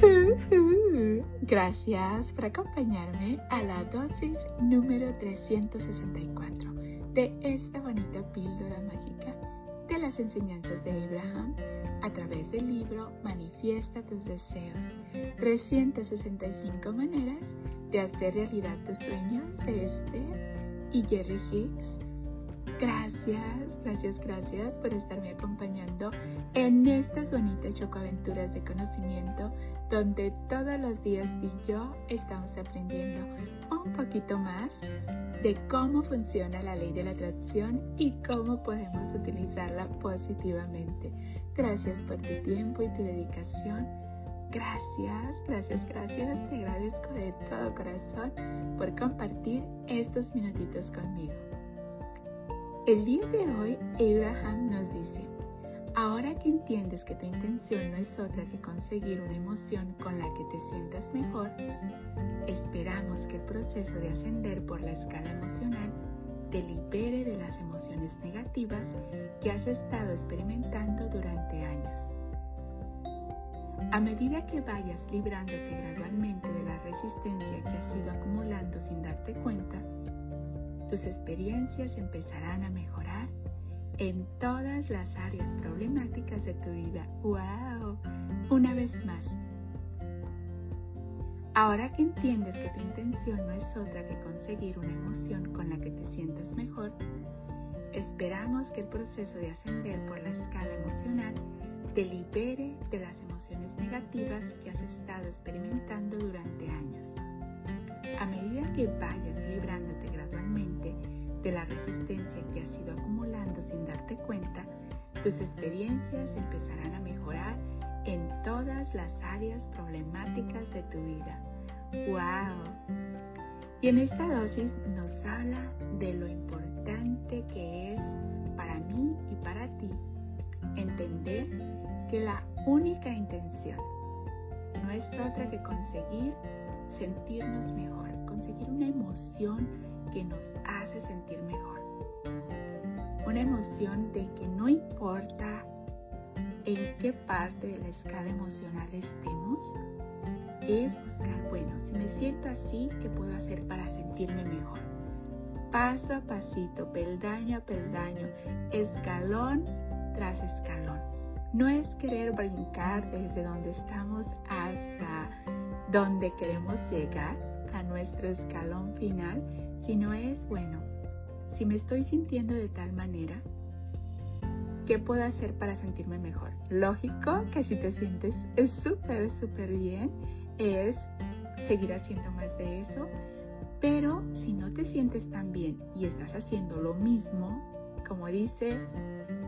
Gracias por acompañarme a la dosis número 364 de esta bonita píldora mágica de las enseñanzas de Abraham a través del libro Manifiesta tus deseos, 365 maneras de hacer realidad tus sueños de este y Jerry Hicks. Gracias, gracias, gracias por estarme acompañando en estas bonitas chocoaventuras de conocimiento donde todos los días y yo estamos aprendiendo un poquito más de cómo funciona la ley de la atracción y cómo podemos utilizarla positivamente. Gracias por tu tiempo y tu dedicación. Gracias, gracias, gracias. Te agradezco de todo corazón por compartir estos minutitos conmigo. El día de hoy, Abraham nos dice, ahora que entiendes que tu intención no es otra que conseguir una emoción con la que te sientas mejor, esperamos que el proceso de ascender por la escala emocional te libere de las emociones negativas que has estado experimentando durante años. A medida que vayas librándote gradualmente de la resistencia que has ido acumulando sin darte cuenta, tus experiencias empezarán a mejorar en todas las áreas problemáticas de tu vida. ¡Wow! Una vez más. Ahora que entiendes que tu intención no es otra que conseguir una emoción con la que te sientas mejor, esperamos que el proceso de ascender por la escala emocional te libere de las emociones negativas que has estado experimentando durante años. A medida que vayas librándote gradualmente de la resistencia que has ido acumulando sin darte cuenta, tus experiencias empezarán a mejorar en todas las áreas problemáticas de tu vida. ¡Wow! Y en esta dosis nos habla de lo importante que es para mí y para ti entender que la única intención no es otra que conseguir sentirnos mejor, conseguir una emoción que nos hace sentir mejor. Una emoción de que no importa en qué parte de la escala emocional estemos, es buscar, bueno, si me siento así, ¿qué puedo hacer para sentirme mejor? Paso a pasito, peldaño a peldaño, escalón tras escalón. No es querer brincar desde donde estamos hasta donde queremos llegar a nuestro escalón final, sino es, bueno, si me estoy sintiendo de tal manera, ¿qué puedo hacer para sentirme mejor? Lógico que si te sientes súper, súper bien, es seguir haciendo más de eso, pero si no te sientes tan bien y estás haciendo lo mismo, como dice,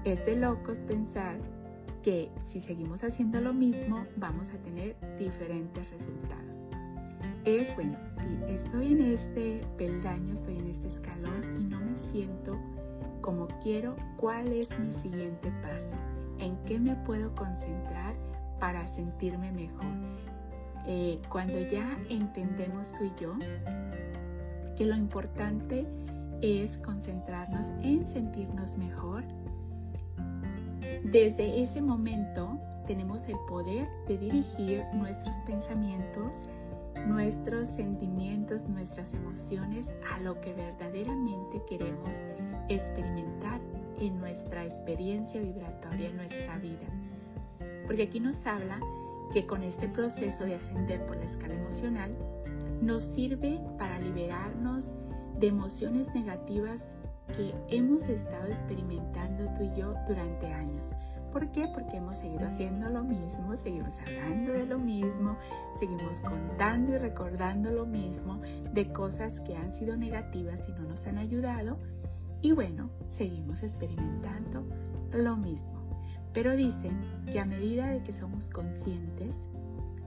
es de locos pensar que si seguimos haciendo lo mismo vamos a tener diferentes resultados. Es bueno, si estoy en este peldaño, estoy en este escalón y no me siento como quiero, ¿cuál es mi siguiente paso? ¿En qué me puedo concentrar para sentirme mejor? Eh, cuando ya entendemos tú y yo que lo importante es concentrarnos en sentirnos mejor, desde ese momento tenemos el poder de dirigir nuestros pensamientos, nuestros sentimientos, nuestras emociones a lo que verdaderamente queremos experimentar en nuestra experiencia vibratoria, en nuestra vida. Porque aquí nos habla que con este proceso de ascender por la escala emocional nos sirve para liberarnos de emociones negativas que hemos estado experimentando tú y yo durante años. ¿Por qué? Porque hemos seguido haciendo lo mismo, seguimos hablando de lo mismo, seguimos contando y recordando lo mismo de cosas que han sido negativas y no nos han ayudado. Y bueno, seguimos experimentando lo mismo. Pero dicen que a medida de que somos conscientes,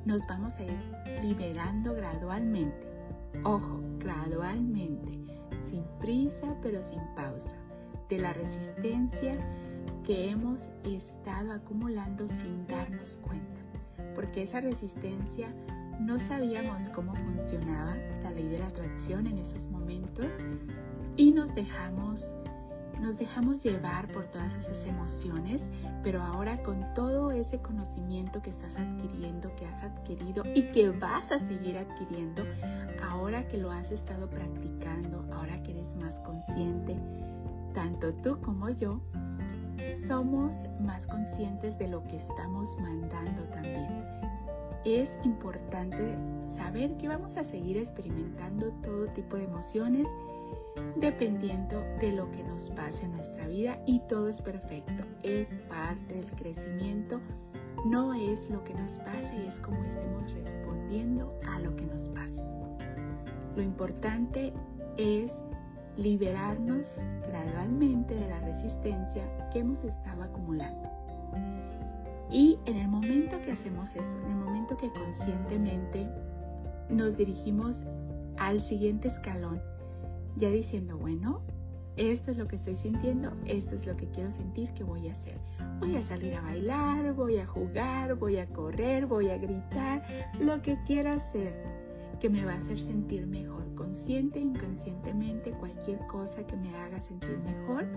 nos vamos a ir liberando gradualmente. Ojo, gradualmente sin prisa pero sin pausa, de la resistencia que hemos estado acumulando sin darnos cuenta, porque esa resistencia no sabíamos cómo funcionaba la ley de la atracción en esos momentos y nos dejamos nos dejamos llevar por todas esas emociones, pero ahora con todo ese conocimiento que estás adquiriendo, que has adquirido y que vas a seguir adquiriendo, ahora que lo has estado practicando, ahora que eres más consciente, tanto tú como yo, somos más conscientes de lo que estamos mandando también. Es importante saber que vamos a seguir experimentando todo tipo de emociones dependiendo de lo que nos pase en nuestra vida y todo es perfecto, es parte del crecimiento, no es lo que nos pase, es como estemos respondiendo a lo que nos pase. Lo importante es liberarnos gradualmente de la resistencia que hemos estado acumulando. Y en el momento que hacemos eso, en el momento que conscientemente nos dirigimos al siguiente escalón, ya diciendo, bueno, esto es lo que estoy sintiendo, esto es lo que quiero sentir que voy a hacer. Voy a salir a bailar, voy a jugar, voy a correr, voy a gritar, lo que quiera hacer que me va a hacer sentir mejor, consciente inconscientemente, cualquier cosa que me haga sentir mejor.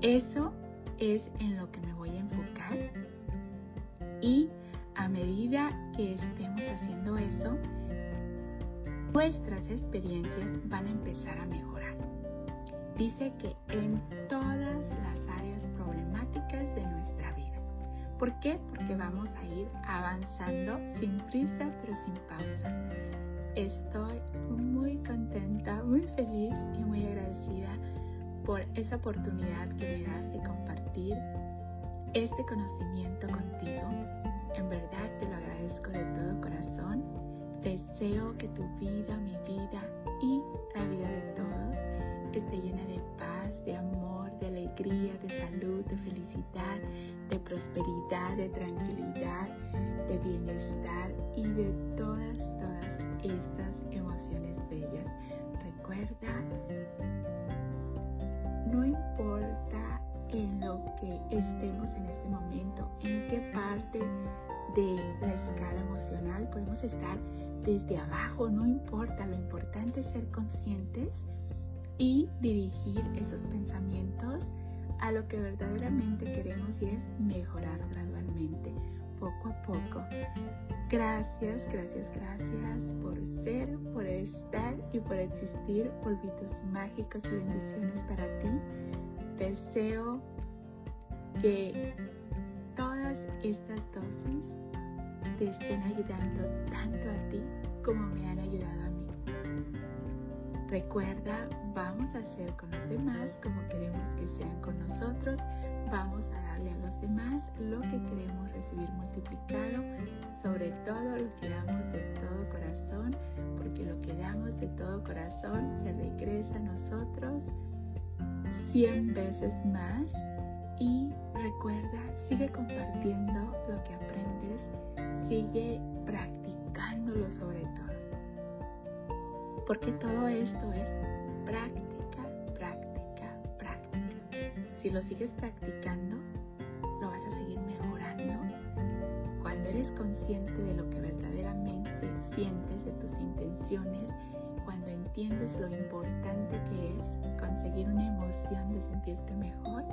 Eso es en lo que me voy a enfocar. Y a medida que estemos haciendo eso, nuestras experiencias van a empezar a mejorar. Dice que en todas las áreas problemáticas de nuestra vida. ¿Por qué? Porque vamos a ir avanzando sin prisa pero sin pausa. Estoy muy contenta, muy feliz y muy agradecida por esa oportunidad que me das de compartir este conocimiento contigo. En verdad te lo agradezco de todo corazón Deseo que tu vida, mi vida y la vida de todos esté llena de paz, de amor, de alegría, de salud, de felicidad, de prosperidad, de tranquilidad, de bienestar y de todas, todas estas emociones bellas. Recuerda, no importa en lo que estemos en este momento, en qué parte de la escala emocional podemos estar desde abajo, no importa, lo importante es ser conscientes y dirigir esos pensamientos a lo que verdaderamente queremos y es mejorar gradualmente, poco a poco. Gracias, gracias, gracias por ser, por estar y por existir. Polvitos mágicos y bendiciones para ti. Deseo que todas estas dosis te estén ayudando tanto a ti como me han ayudado a mí. Recuerda, vamos a hacer con los demás como queremos que sean con nosotros. Vamos a darle a los demás lo que queremos recibir multiplicado, sobre todo lo que damos de todo corazón, porque lo que damos de todo corazón se regresa a nosotros 100 veces más y recuerda, sigue compartiendo lo que aprendes, sigue practicándolo sobre todo. Porque todo esto es práctica, práctica, práctica. Si lo sigues practicando, lo vas a seguir mejorando. Cuando eres consciente de lo que verdaderamente sientes, de tus intenciones, cuando entiendes lo importante que es conseguir una emoción de sentirte mejor,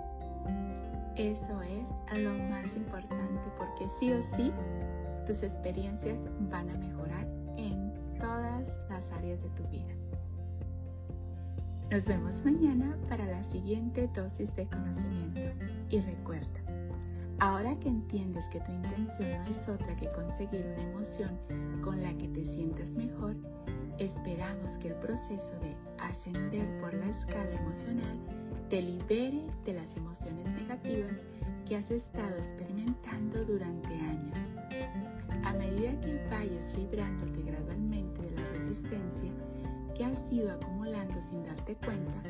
eso es lo más importante porque sí o sí tus experiencias van a mejorar en todas las áreas de tu vida. Nos vemos mañana para la siguiente dosis de conocimiento y recuerda, ahora que entiendes que tu intención no es otra que conseguir una emoción con la que te sientas mejor, esperamos que el proceso de ascender por la escala emocional te libere de las emociones negativas que has estado experimentando durante años. A medida que vayas librándote gradualmente de la resistencia que has ido acumulando sin darte cuenta,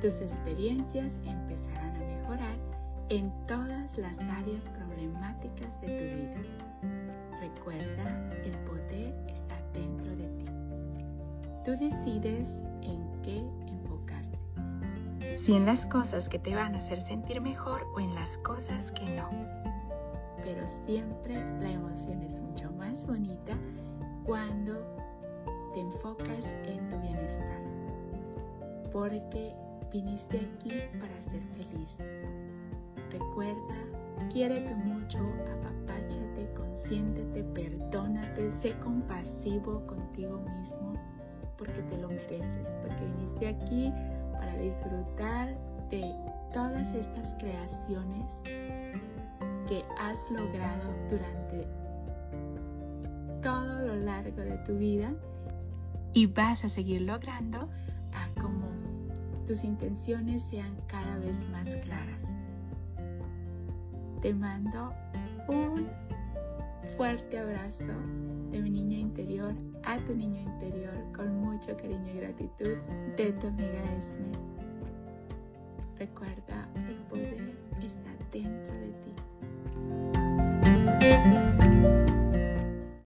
tus experiencias empezarán a mejorar en todas las áreas problemáticas de tu vida. Recuerda, el poder está dentro de ti. Tú decides en qué si en las cosas que te van a hacer sentir mejor o en las cosas que no. Pero siempre la emoción es mucho más bonita cuando te enfocas en tu bienestar. Porque viniste aquí para ser feliz. Recuerda, quiérete mucho, apapáchate, consiéntete, perdónate, sé compasivo contigo mismo porque te lo mereces, porque viniste aquí disfrutar de todas estas creaciones que has logrado durante todo lo largo de tu vida y vas a seguir logrando a como tus intenciones sean cada vez más claras. Te mando un fuerte abrazo de mi niña interior a tu niño interior con mucho cariño y gratitud de tu amiga Esme. Recuerda, el poder está dentro de ti.